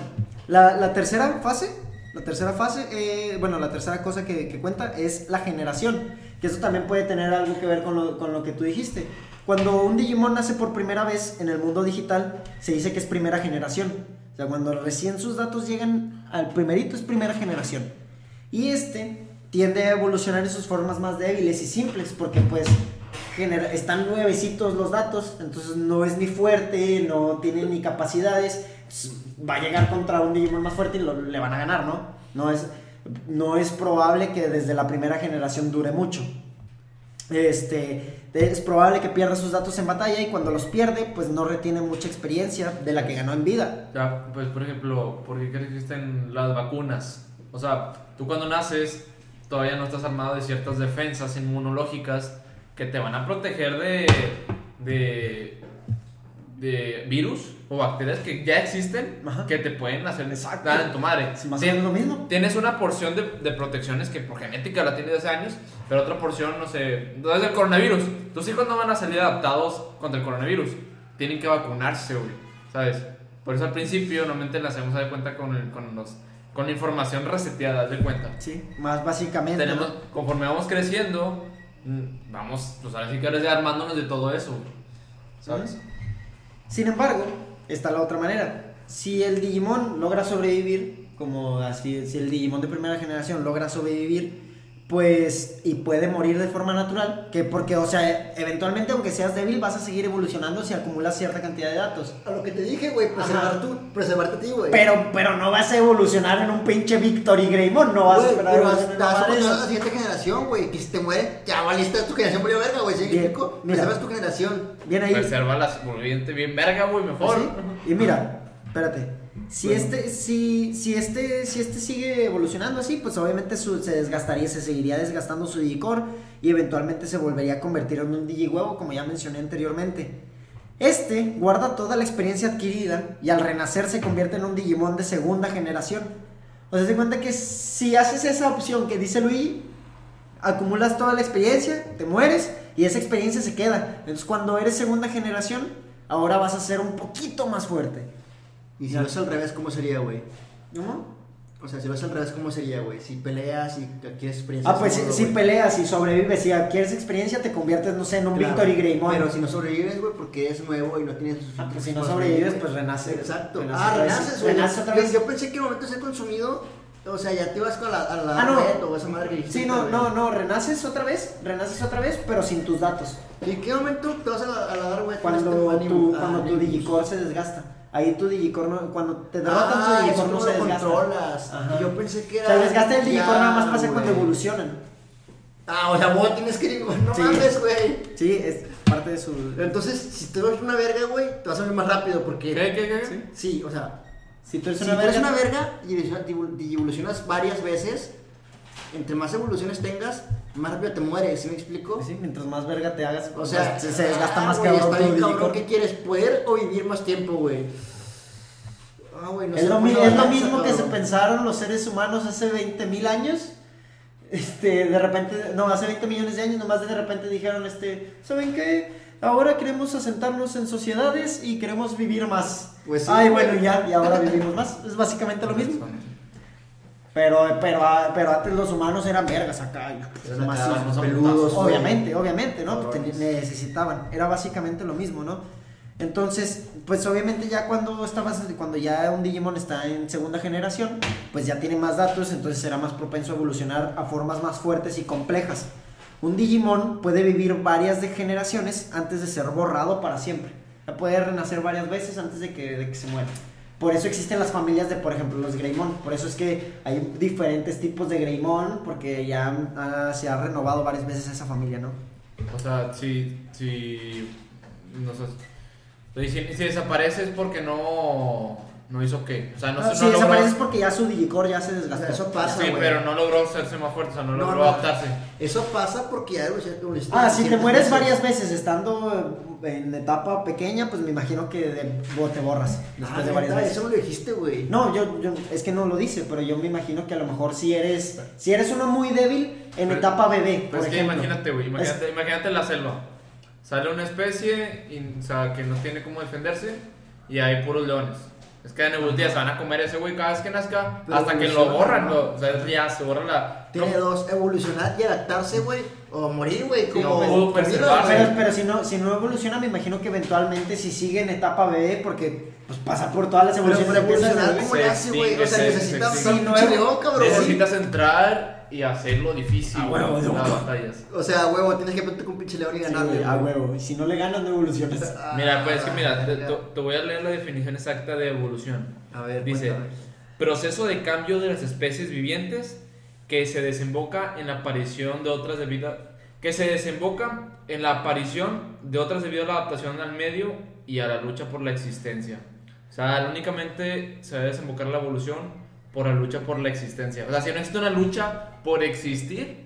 Speaker 1: la, tercera fase, la tercera fase, eh, bueno, la tercera cosa que, que cuenta es la generación. Que eso también puede tener algo que ver con lo, que tú dijiste. Cuando un Digimon nace por primera vez en el mundo digital, se dice que es primera generación. O sea, cuando recién sus datos llegan al primerito es primera generación. Y este tiende a evolucionar en sus formas más débiles y simples, porque pues genera- están nuevecitos los datos, entonces no es ni fuerte, no tiene ni capacidades, va a llegar contra un Digimon más fuerte y lo- le van a ganar, ¿no? No es, no es probable que desde la primera generación dure mucho. Este, es probable que pierda sus datos en batalla y cuando los pierde, pues no retiene mucha experiencia de la que ganó en vida.
Speaker 2: Ya, pues por ejemplo, ¿por qué existen las vacunas? O sea, tú cuando naces todavía no estás armado de ciertas defensas inmunológicas que te van a proteger de, de, de virus o bacterias que ya existen
Speaker 1: Ajá.
Speaker 2: que te pueden hacer
Speaker 1: Exacto.
Speaker 2: dar en tu madre.
Speaker 1: Si más
Speaker 2: Tien-
Speaker 1: lo mismo.
Speaker 2: Tienes una porción de, de protecciones que por genética la tienes hace años, pero otra porción, no sé, no es del coronavirus. Tus hijos no van a salir adaptados contra el coronavirus. Tienen que vacunarse, güey. ¿Sabes? Por eso al principio normalmente las hacemos de cuenta con, el- con, los, con la información reseteada, de cuenta.
Speaker 1: Sí, más básicamente.
Speaker 2: Tenemos,
Speaker 1: ¿no?
Speaker 2: conforme vamos creciendo, mm, vamos, pues ahora sí que armándonos de todo eso. ¿Sabes?
Speaker 1: Sin embargo, está la otra manera. Si el Digimon logra sobrevivir, como así, si el Digimon de primera generación logra sobrevivir, pues, y puede morir de forma natural, que porque, o sea, eventualmente aunque seas débil, vas a seguir evolucionando si acumulas cierta cantidad de datos.
Speaker 3: A lo que te dije, güey, preservar tú, preservarte a ti, güey.
Speaker 1: Pero, pero no vas a evolucionar en un pinche Victory Greymon, no vas a
Speaker 3: Güey,
Speaker 1: esperar
Speaker 3: pero
Speaker 1: a
Speaker 3: vas a a la siguiente generación, güey. Que si te muere, ya valiste, tu generación murió verga, güey. ¿Sí explico?
Speaker 1: mira.
Speaker 3: Preservas tu generación.
Speaker 1: Bien ahí.
Speaker 2: Preserva la volviente bien verga, güey, mejor.
Speaker 1: ¿Sí? Y mira, espérate. Si
Speaker 3: Bueno.
Speaker 1: este, si, si este, si este sigue evolucionando así, pues obviamente su- se desgastaría, se seguiría desgastando su Digicore y eventualmente se volvería a convertir en un Digihuevo, como ya mencioné anteriormente. Este guarda toda la experiencia adquirida y al renacer se convierte en un Digimon de segunda generación. O sea, se cuenta que si haces esa opción que dice Luigi, acumulas toda la experiencia, te mueres y esa experiencia se queda. Entonces cuando eres segunda generación, ahora vas a ser un poquito más fuerte.
Speaker 3: Y si lo es al revés, ¿cómo sería, güey?
Speaker 1: ¿No?
Speaker 3: O sea, si lo es al revés, ¿cómo sería, güey? Si peleas y quieres experiencia.
Speaker 1: Ah, pues si, si peleas y sobrevives, si adquieres experiencia, te conviertes, no sé, en un
Speaker 3: Claro,
Speaker 1: Victory Greymon.
Speaker 3: Pero si no sobrevives, güey, porque eres nuevo y no tienes
Speaker 1: Ah, pues si no sobrevives, pues renaces.
Speaker 3: Exacto.
Speaker 1: Renaces
Speaker 3: ah, renaces, güey.
Speaker 1: Renaces otra vez.
Speaker 3: Yo, pensé que en momento de ser consumido, o sea, ya te ibas con la, a la
Speaker 1: Ah, no.
Speaker 3: red o esa madre que dijiste.
Speaker 1: Sí, no, no, no, renaces otra vez, renaces otra vez, pero sin tus datos.
Speaker 3: ¿Y en qué momento te vas a la, a la dar, güey?
Speaker 1: Cuando tu, cuando
Speaker 3: ah,
Speaker 1: tu? Digicore se desgasta. Ahí tu Digicore, no- cuando te derrotan
Speaker 3: Ah,
Speaker 1: tu
Speaker 3: eso
Speaker 1: Digicore no
Speaker 3: tú
Speaker 1: se desgasta.
Speaker 3: controlas.
Speaker 1: Ajá.
Speaker 3: Yo pensé que
Speaker 1: O
Speaker 3: era.
Speaker 1: sea, el desgaste del Digicore
Speaker 3: ya,
Speaker 1: nada más pasa cuando evolucionan.
Speaker 3: Ah, o sea, vos tienes que ir, no
Speaker 1: Sí.
Speaker 3: mames, güey.
Speaker 1: Sí, es parte de su...
Speaker 3: Entonces, si tú eres una verga, güey, te vas a ver más rápido porque.
Speaker 2: ¿Qué, qué, qué?
Speaker 1: Sí.
Speaker 3: Sí, o sea,
Speaker 1: Si tú eres
Speaker 3: si
Speaker 1: una
Speaker 3: tú eres
Speaker 1: verga,
Speaker 3: una verga y evolucionas varias veces, entre más evoluciones tengas, más rápido te mueres, ¿sí me explico?
Speaker 1: Sí, mientras más verga te hagas,
Speaker 3: O sea,
Speaker 1: se, se desgasta
Speaker 3: ah,
Speaker 1: más
Speaker 3: güey,
Speaker 1: cabrón
Speaker 3: está bien cabrón. ¿Qué quieres? ¿Poder o vivir más tiempo, güey? Ah, güey, no
Speaker 1: es, lo,
Speaker 3: pues,
Speaker 1: mi- es lo mismo que se pensaron los seres humanos hace 20 mil años. Este, de repente, no, hace 20 millones de años, nomás de repente dijeron, este, ¿saben qué? Ahora queremos asentarnos en sociedades y queremos vivir más.
Speaker 3: Pues sí,
Speaker 1: Ay, bueno, ya, y ahora vivimos más. Es básicamente lo mismo. Pero, pero, ah, pero antes los humanos eran vergas acá. pues, sí,
Speaker 3: peludos.
Speaker 1: Obviamente, obviamente, ¿no? Pues, necesitaban. Era básicamente lo mismo, ¿no? Entonces, pues obviamente ya cuando estabas, cuando ya un Digimon está en segunda generación, pues ya tiene más datos, entonces será más propenso a evolucionar a formas más fuertes y complejas. Un Digimon puede vivir varias de generaciones antes de ser borrado para siempre. Puede renacer varias veces antes de que, de que se muera. Por eso existen las familias de, por ejemplo, los Greymon. Por eso es que hay diferentes tipos de Greymon, porque ya ah, se ha renovado varias veces esa familia, ¿no?
Speaker 2: O sea, si, si, no sé, si, si desaparece es porque no, no hizo qué, o sea, no,
Speaker 1: Ah,
Speaker 2: no
Speaker 1: si
Speaker 2: logró,
Speaker 1: desaparece es porque ya su Digicore ya se
Speaker 3: O
Speaker 1: desgastó.
Speaker 3: sea, eso pasa,
Speaker 2: sí,
Speaker 3: güey.
Speaker 2: pero no logró hacerse más fuerte, o sea, no,
Speaker 3: No,
Speaker 2: logró
Speaker 3: no.
Speaker 2: adaptarse.
Speaker 3: Eso pasa porque ya.
Speaker 1: Ah, si te mueres
Speaker 3: veces.
Speaker 1: varias veces estando en etapa pequeña, pues me imagino que de- te borras después
Speaker 3: Ah,
Speaker 1: de varias veces.
Speaker 3: Eso me lo dijiste, güey.
Speaker 1: No, yo, yo- es que no lo dice, pero yo me imagino que a lo mejor si eres, si eres uno muy débil en
Speaker 2: Pero-
Speaker 1: etapa bebé,
Speaker 2: Pues
Speaker 1: por
Speaker 2: que
Speaker 1: ejemplo.
Speaker 2: imagínate, güey, imagínate, imagínate la selva. Sale una especie y, o sea, que no tiene cómo defenderse y hay puros leones. Es que en evolutiva se van a comer ese güey cada vez que nazca
Speaker 3: Pero
Speaker 2: hasta que lo borran,
Speaker 3: ¿no?
Speaker 2: ¿no? o sea, ya se borra la...
Speaker 3: Tiene
Speaker 2: no,
Speaker 3: dos, evolucionar y adaptarse, güey. O morir, güey. Como
Speaker 2: no
Speaker 3: Camilo,
Speaker 2: preservarse.
Speaker 1: Pero, pero si no, si no evoluciona, me imagino que eventualmente si sigue en etapa bebé, porque pues pasa por todas las
Speaker 3: Pero
Speaker 1: evoluciones. empieza
Speaker 3: evolucionar, ¿cómo le hace, güey? O sea,
Speaker 2: Se extingue,
Speaker 3: necesita
Speaker 2: se
Speaker 3: un
Speaker 1: extingue.
Speaker 3: pinche león, cabrón.
Speaker 2: Necesitas entrar y hacerlo difícil
Speaker 1: A huevo,
Speaker 2: las
Speaker 1: loco.
Speaker 2: batallas.
Speaker 3: O sea, huevo, tienes que ponerte con un pinche león y
Speaker 1: Sí,
Speaker 3: ganarle.
Speaker 1: güey, a huevo. Y si no le ganas, no evolucionas.
Speaker 3: Ah,
Speaker 2: Mira, pues es que mira, te, te- voy a leer la definición exacta de evolución.
Speaker 3: A ver,
Speaker 2: Dice,
Speaker 3: cuéntame.
Speaker 2: proceso de cambio de las especies vivientes que se desemboca en la aparición de otras debido a- que se desemboca en la aparición de otras debido a la adaptación al medio y a la lucha por la existencia. O sea, únicamente se debe desembocar la evolución por la lucha por la existencia. O sea, si no existe una lucha por existir,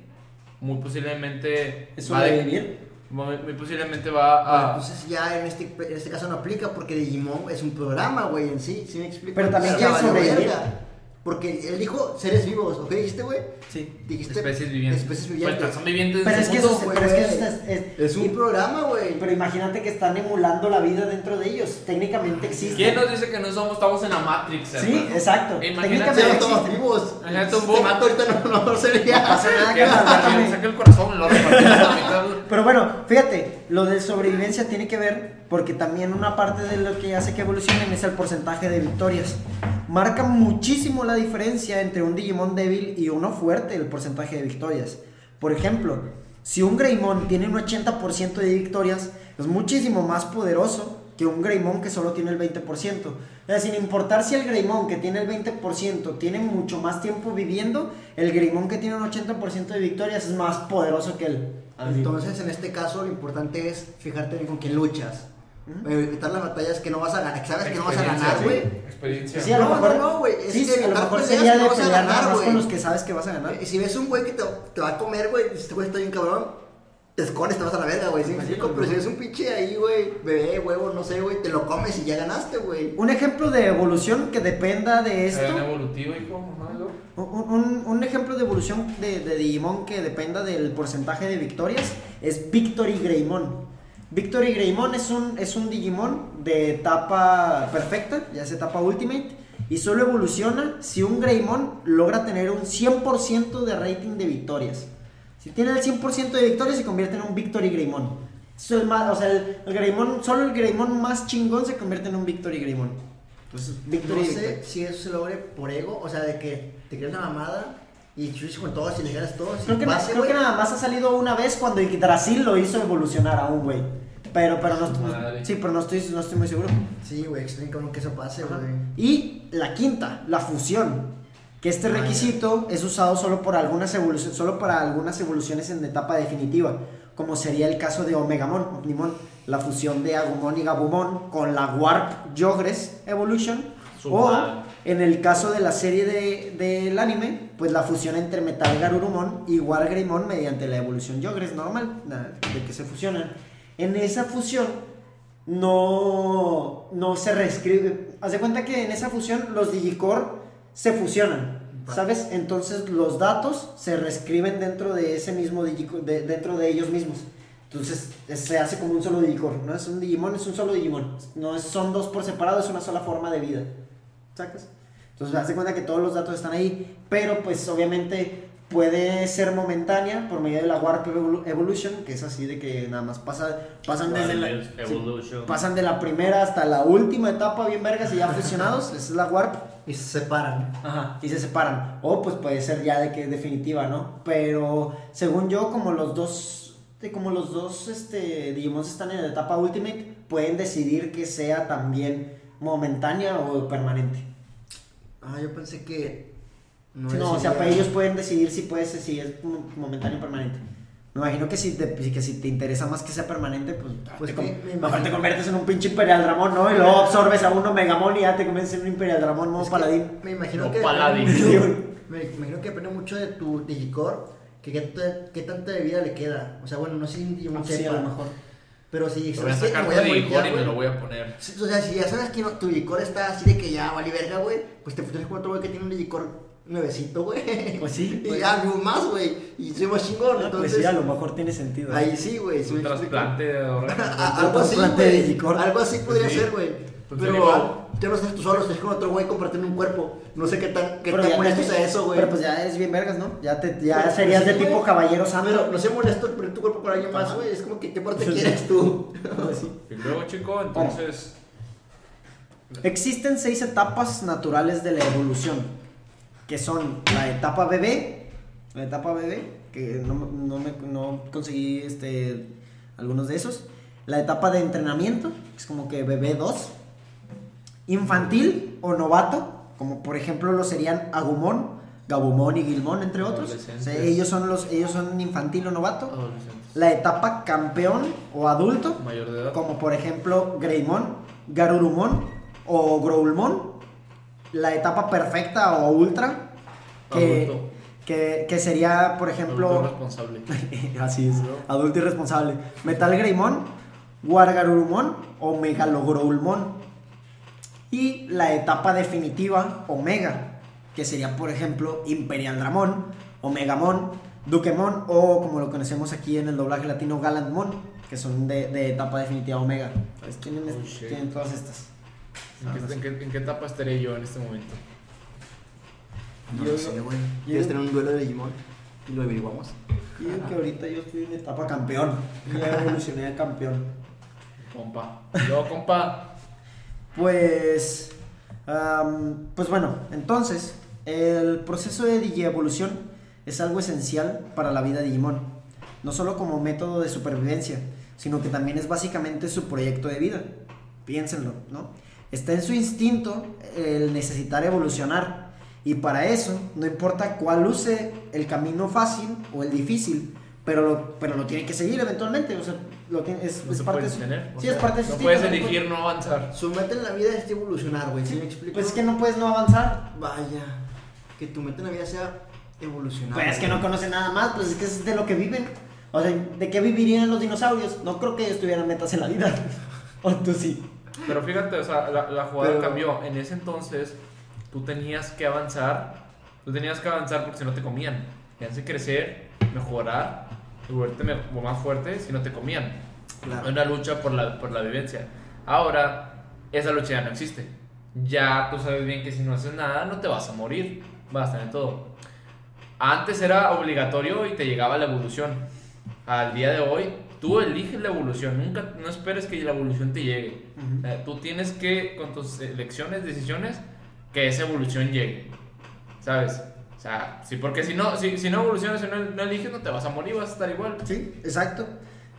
Speaker 2: muy posiblemente
Speaker 1: ¿Es
Speaker 2: va de-
Speaker 1: sobrevivir?
Speaker 2: muy, muy posiblemente va
Speaker 3: Bueno,
Speaker 2: a
Speaker 3: entonces ya en este, en este caso no aplica porque Digimon es un programa, güey, en sí, ¿sí me explico?
Speaker 1: Pero también
Speaker 3: Ya
Speaker 1: quiere sobrevivir.
Speaker 3: verga. Porque él dijo seres vivos, ¿o qué dijiste, güey?
Speaker 1: Sí.
Speaker 3: Dijiste
Speaker 2: especies vivientes.
Speaker 3: Especies
Speaker 2: Pues,
Speaker 3: vivientes.
Speaker 2: son vivientes
Speaker 1: Pero es que
Speaker 2: mundo.
Speaker 1: eso, pero es, que eso es, es-
Speaker 3: es un
Speaker 1: y-
Speaker 3: programa, güey.
Speaker 1: Pero imagínate que están emulando la vida dentro de ellos. Técnicamente existe.
Speaker 2: ¿Quién nos dice que no somos, estamos en la Matrix?
Speaker 1: Sí,
Speaker 2: hermano?
Speaker 1: exacto.
Speaker 2: Imagínate-
Speaker 1: Técnicamente
Speaker 3: estamos
Speaker 1: existe.
Speaker 3: vivos.
Speaker 2: Imagínate un
Speaker 3: Si
Speaker 2: boom.
Speaker 3: te mato ahorita no, no sería.
Speaker 1: No pasa nada,
Speaker 2: Que
Speaker 1: carnal,
Speaker 2: saca, el corazón, lo.
Speaker 1: Pero bueno, fíjate, lo de sobrevivencia tiene que ver porque también una parte de lo que hace que evolucionen es el porcentaje de victorias. Marca muchísimo la diferencia entre un Digimon débil y uno fuerte el porcentaje de victorias. Por ejemplo, si un Greymon tiene un 80% de victorias, es muchísimo más poderoso que un Greymon que solo tiene el 20%. O sea, sin importar si el Greymon que tiene el 20% tiene mucho más tiempo viviendo, el Greymon que tiene un 80% de victorias es más poderoso que él.
Speaker 3: Entonces, en este caso, lo importante es fijarte con quién luchas. Evitar las batallas que no vas a ganar, que sabes que no vas a ganar, güey.
Speaker 2: Experiencia.
Speaker 1: Sí, a lo
Speaker 3: No,
Speaker 1: mejor,
Speaker 3: no, no, güey, es
Speaker 1: sí,
Speaker 3: que
Speaker 1: sí, a lo
Speaker 3: evitar
Speaker 1: mejor
Speaker 3: peleas
Speaker 1: sería
Speaker 3: que
Speaker 1: de
Speaker 3: no vas a ganar, güey.
Speaker 1: con los que sabes que vas a ganar.
Speaker 3: Eh, Si ves un güey que te, te va a comer, güey, este güey está bien cabrón, te escones, te vas a la verga, güey. ¿sí me
Speaker 1: sí,
Speaker 3: explico?
Speaker 1: güey.
Speaker 3: Pero si ves un pinche ahí, güey, bebé, huevo, no sé, güey, te lo comes y ya ganaste, güey.
Speaker 1: Un ejemplo de evolución que dependa de esto.
Speaker 2: Cadena evolutiva, hijo.
Speaker 1: Un, un- un ejemplo de evolución de, de Digimon que dependa del porcentaje de victorias es Victory Greymon. Victory Greymon es un, es un Digimon de etapa perfecta, ya es etapa Ultimate, y solo evoluciona si un Greymon logra tener un 100% de rating de victorias. Si tiene el 100% de victorias se convierte en un Victory Greymon. Es el más- o sea, el, el Greymon, solo el Greymon más chingón se convierte en un Victory Greymon. Entonces, Victory
Speaker 3: No
Speaker 1: Victory.
Speaker 3: sé si eso se logre por ego, o sea, de que te crees la mamada y chuches con todos y le ganas todos.
Speaker 1: Creo que,
Speaker 3: base,
Speaker 1: creo que nada más ha salido una vez cuando Yggdrasil lo hizo evolucionar a un güey. Pero, pero no,
Speaker 2: Madre.
Speaker 1: sí, pero no estoy, no estoy muy seguro.
Speaker 3: Sí, güey, extraño cabrón que eso pase, güey.
Speaker 1: Y la quinta, la fusión. Que este
Speaker 3: Ah,
Speaker 1: requisito es usado solo por algunas evoluciones, solo para algunas evoluciones en etapa definitiva, como sería el caso de Omegamon, Omnimon, la fusión de Agumon y Gabumon con la Warp Yogres Evolution,
Speaker 2: Su
Speaker 1: o
Speaker 2: madre.
Speaker 1: En el caso de la serie de- del anime, pues la fusión entre Metal Garurumon y War Greymon mediante la evolución Yogres normal, na- de que se fusionan. En esa fusión no, no se reescribe. Haz de cuenta que en esa fusión los Digicore se fusionan. ¿sabes? Entonces los datos se reescriben dentro de ese mismo Digicore, de- dentro de ellos mismos. Entonces es- se hace como un solo Digicore, ¿no? Es un Digimon, es un solo Digimon. No es- son dos por separado, es una sola forma de vida. ¿Sacas? Entonces haz de cuenta que todos los datos están ahí, pero pues obviamente puede ser momentánea por medio de la Warp Evolu- Evolution, que es así de que nada más pasa, pasan desde la, sí,
Speaker 2: Evolution.
Speaker 1: pasan de la primera hasta la última etapa bien vergas y ya fusionados, esa es la Warp.
Speaker 3: Y se separan.
Speaker 1: Ajá, y se separan. O pues puede ser ya de que definitiva, ¿no? Pero según yo, como los dos, de como los dos este, Digimons están en la etapa Ultimate, pueden decidir que sea también momentánea o permanente.
Speaker 3: Ah, yo pensé que.
Speaker 1: No, o sea, para ellos pueden decidir si puedes, si es mo- momentáneo o permanente. Me imagino que si te, que si te interesa más que sea permanente, pues,
Speaker 3: Pues
Speaker 1: te,
Speaker 3: me- me
Speaker 1: mejor te conviertes en un pinche Imperial Dramón, ¿no? Y luego absorbes a uno Megamon y ya te conviertes en un Imperial Dramón modo
Speaker 3: Es que
Speaker 1: paladín.
Speaker 3: Me imagino
Speaker 2: No,
Speaker 3: que.
Speaker 2: paladín.
Speaker 3: Me imagino que depende mucho de tu Digicore. Que qué, ta- qué tanta de vida le queda. O sea, bueno, no sé si
Speaker 1: Ah, Sí, a lo mejor.
Speaker 3: Pero si
Speaker 2: Lo voy a
Speaker 3: sabes que
Speaker 2: sacar
Speaker 3: voy a voltear,
Speaker 2: y me lo voy a poner.
Speaker 3: O sea, si ya sabes que no- tu Digicore está así de que ya vale verga, güey, pues te fusionas con otro güey que tiene un Digicore nuevecito, güey.
Speaker 1: Pues sí,
Speaker 3: Y
Speaker 1: pues.
Speaker 3: ya, vivo más, güey. Y soy más chingón,
Speaker 1: Ah,
Speaker 3: entonces.
Speaker 1: pues sí, a lo mejor tiene sentido.
Speaker 3: Ahí sí, güey.
Speaker 2: Un trasplante de.
Speaker 3: Ah, Algo
Speaker 1: Un
Speaker 3: así, güey. Algo así podría
Speaker 2: Sí.
Speaker 3: ser, güey. Pero
Speaker 2: igual.
Speaker 3: ya no estás tú solo, estás con otro güey compartiendo un cuerpo. No sé qué tan, qué
Speaker 1: Pero
Speaker 3: tan molesto sea eso, güey.
Speaker 1: Pero pues ya eres bien vergas, ¿no? Ya, te, ya
Speaker 3: Pero,
Speaker 1: serías
Speaker 3: pues,
Speaker 1: de tipo
Speaker 3: güey.
Speaker 1: caballero santo.
Speaker 3: Pero no sé molesto poner tu cuerpo por alguien más, güey. Es como que qué parte quieres tú.
Speaker 1: Pues.
Speaker 2: Y luego, chico, entonces.
Speaker 1: Existen seis etapas naturales de la evolución, que son la etapa bebé, la etapa bebé, que no, no, me, no conseguí este, algunos de esos. La etapa de entrenamiento, que es como que bebé 2. Infantil o novato, como por ejemplo lo serían Agumon, Gabumon y Gilmon, entre otros. O sea,
Speaker 2: Adolescentes.
Speaker 1: ellos, son los, ellos son infantil o novato. La etapa campeón o adulto,
Speaker 2: Mayor de edad.
Speaker 1: como por ejemplo Greymon, Garurumon o Growlmon. La etapa perfecta o ultra, que,
Speaker 2: Adulto.
Speaker 1: que, que sería por
Speaker 2: Adulto
Speaker 1: ejemplo...
Speaker 2: responsable.
Speaker 1: Así es, adulto irresponsable. Metal Greymon, Wargarurumon o Megalogrowlmon. Y la etapa definitiva, Omega, que sería, por ejemplo, Imperial Dramon, Omegamon, Dukemon o como lo conocemos aquí en el doblaje latino, Galantmon, que son de, de etapa definitiva Omega. Pues tienen,
Speaker 2: Oh,
Speaker 1: tienen todas estas.
Speaker 2: ¿En qué, en qué- en qué etapa estaré yo en este momento?
Speaker 3: No
Speaker 1: Yo-
Speaker 3: lo sé, güey.
Speaker 1: yo-
Speaker 3: ¿Quieres tener un duelo de Digimon? Y lo averiguamos.
Speaker 1: Y que ahorita yo estoy en etapa campeón. Ya evolucioné a campeón.
Speaker 2: Compa. Yo, compa.
Speaker 1: Pues, am, pues bueno, entonces, el proceso de digievolución es algo esencial para la vida de Digimon. No solo como método de supervivencia, sino que también es básicamente su proyecto de vida. Piénsenlo, ¿no? Está en su instinto el necesitar evolucionar. Y para eso, no importa cuál use el camino fácil o el difícil, pero lo, pero lo tiene que seguir eventualmente. O sea, lo tiene, es,
Speaker 2: No
Speaker 1: es
Speaker 2: se
Speaker 1: parte
Speaker 2: puede
Speaker 1: de su-
Speaker 2: detener. o
Speaker 1: Sí,
Speaker 2: sea,
Speaker 1: es parte de su
Speaker 2: No puedes elegir no avanzar.
Speaker 3: Su meta en la vida es evolucionar, güey. ¿Sí me explico?
Speaker 1: Pues es que no puedes no avanzar.
Speaker 3: Vaya. Que tu meta en la vida sea evolucionar.
Speaker 1: Pues es que no conocen nada más, pues es que es de lo que viven. O sea, ¿de qué vivirían los dinosaurios? No creo que ellos tuvieran metas en la vida. o tú sí.
Speaker 2: Pero fíjate, o sea, la, la jugada
Speaker 3: Pero-
Speaker 2: cambió. En ese entonces, tú tenías que avanzar. Tú tenías que avanzar porque si no te comían. Tenías que crecer, mejorar, volverte más fuerte si no te comían.
Speaker 3: Claro.
Speaker 2: Una lucha por la, por la vivencia. Ahora, esa lucha ya no existe. Ya tú sabes bien que si no haces nada, no te vas a morir. Vas a tener todo. Antes era obligatorio y te llegaba la evolución. Al día de hoy, tú eliges la evolución. Nunca, no esperes que la evolución te llegue.
Speaker 1: Ujú.
Speaker 2: Eh, tú tienes que, con tus elecciones, decisiones, que esa evolución llegue. ¿Sabes? O sea, sí, porque si no, si, si no evolucionas y no, no eliges, no te vas a morir, vas a estar igual.
Speaker 1: Sí, exacto.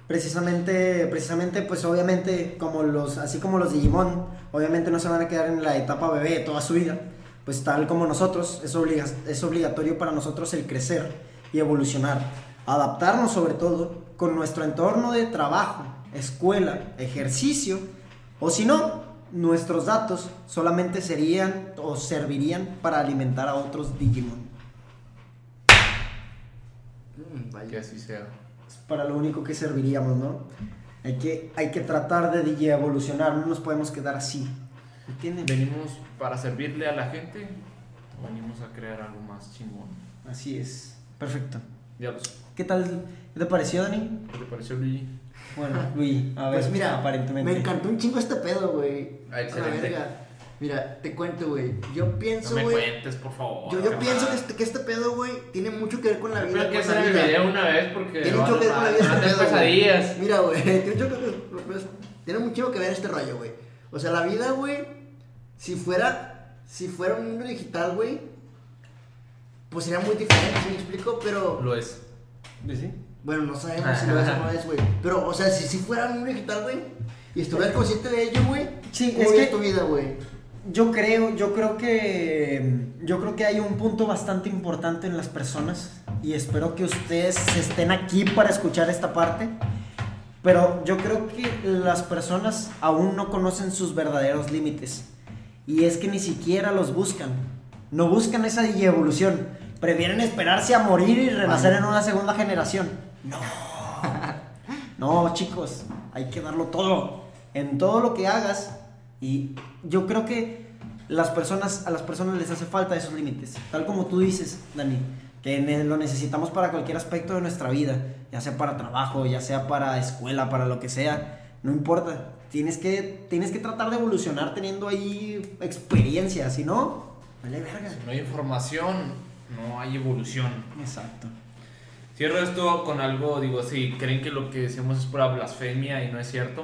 Speaker 1: Precisamente, precisamente, pues obviamente, como los, así como los Digimon, obviamente no se van a quedar en la etapa bebé toda su vida. Pues tal como nosotros, es, obliga- es obligatorio para nosotros el crecer y evolucionar. Adaptarnos sobre todo con nuestro entorno de trabajo, escuela, ejercicio, o si no, nuestros datos solamente serían o servirían para alimentar a otros Digimon.
Speaker 3: Mm, vaya.
Speaker 2: Que así sea.
Speaker 1: Es para lo único que serviríamos, ¿no? Hay que, hay que tratar de digi- evolucionar, no nos podemos quedar así. ¿Entienden?
Speaker 2: ¿Venimos para servirle a la gente o venimos a crear algo más chingón?
Speaker 1: Así es. Perfecto.
Speaker 2: Ya lo sé.
Speaker 1: ¿Qué tal? ¿Qué te pareció, Dani?
Speaker 2: ¿Qué te pareció, Luigi?
Speaker 1: Bueno, Luis, a ver,
Speaker 3: Pues mira,
Speaker 1: aparentemente.
Speaker 3: me encantó un chingo este pedo, güey.
Speaker 2: Ah,
Speaker 3: A la
Speaker 2: excelente.
Speaker 3: Mira, te cuento, güey. Yo
Speaker 2: No
Speaker 3: pienso,
Speaker 2: me
Speaker 3: güey.
Speaker 2: cuentes, por favor.
Speaker 3: yo yo pienso que este, que este pedo, güey, tiene mucho que ver con la vida.
Speaker 2: Creo que hacer el
Speaker 3: vida.
Speaker 2: video una vez porque
Speaker 3: Tiene
Speaker 2: me
Speaker 3: mucho que ver con la vida.
Speaker 2: a
Speaker 3: este
Speaker 2: pesadillas.
Speaker 3: Mira, güey, tiene mucho que tiene mucho que ver este rollo, güey. O sea, la vida, güey, si fuera si fuera un mundo digital, güey, pues sería muy diferente, ¿sí me explico? Pero
Speaker 2: Lo es.
Speaker 1: ¿Sí?
Speaker 3: bueno, no sabemos si lo es o no es, güey. Pero o sea, si si fuera un mundo digital, güey, y estuvieras consciente de ello, güey,
Speaker 1: Sí,
Speaker 3: ¿cómo
Speaker 1: es que-
Speaker 3: tu vida, güey?
Speaker 1: Yo creo, yo creo que yo creo que hay un punto bastante importante en las personas y espero que ustedes estén aquí para escuchar esta parte. Pero yo creo que las personas aún no conocen sus verdaderos límites y es que ni siquiera los buscan. No buscan esa evolución, prefieren esperarse a morir y renacer en una segunda generación. No. No, chicos, hay que darlo todo. En todo lo que hagas. Y yo creo que las personas, a las personas les hace falta esos límites. Tal como tú dices, Dani, que lo necesitamos para cualquier aspecto de nuestra vida. Ya sea para trabajo, ya sea para escuela, para lo que sea. No importa. Tienes que, tienes que tratar de evolucionar teniendo ahí experiencia. Si no, vale verga.
Speaker 2: Si no hay información, no hay evolución.
Speaker 1: Exacto.
Speaker 2: Cierro esto con algo, digo, si creen que lo que decimos es pura blasfemia y no es cierto.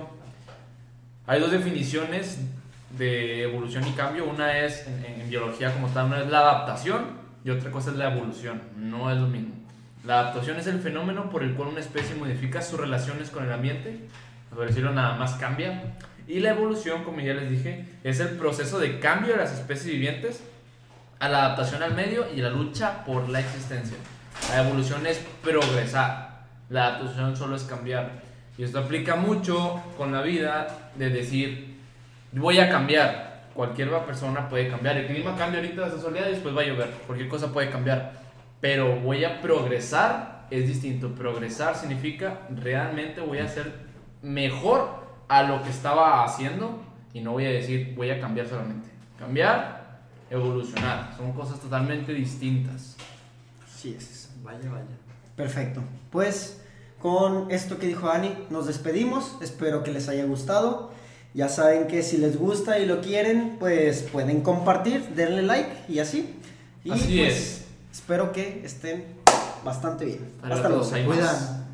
Speaker 2: Hay dos definiciones de evolución y cambio. Una es en, biología como tal, una es la adaptación y otra cosa es la evolución. No es lo mismo. La adaptación es el fenómeno por el cual una especie modifica sus relaciones con el ambiente, por decirlo nada más cambia. Y la evolución, como ya les dije, es el proceso de cambio de las especies vivientes a la adaptación al medio y la lucha por la existencia. La evolución es progresar, la adaptación solo es cambiar. Y esto aplica mucho con la vida de decir, voy a cambiar. Cualquier persona puede cambiar. El clima cambia ahorita, está soleado y después va a llover. Cualquier cosa puede cambiar. Pero voy a progresar, es distinto. Progresar significa realmente voy a ser mejor a lo que estaba haciendo y no voy a decir voy a cambiar solamente. Cambiar, evolucionar. Son cosas totalmente distintas.
Speaker 1: Así es.
Speaker 3: Vaya, vaya.
Speaker 1: Perfecto. Pues con esto que dijo Ani, nos despedimos. Espero que les haya gustado. Ya saben que si les gusta y lo quieren, pues pueden compartir, denle like y así. Y
Speaker 2: Así
Speaker 1: pues,
Speaker 2: es.
Speaker 1: Espero que estén bastante bien.
Speaker 2: Para
Speaker 1: Hasta luego.
Speaker 3: Cuidan.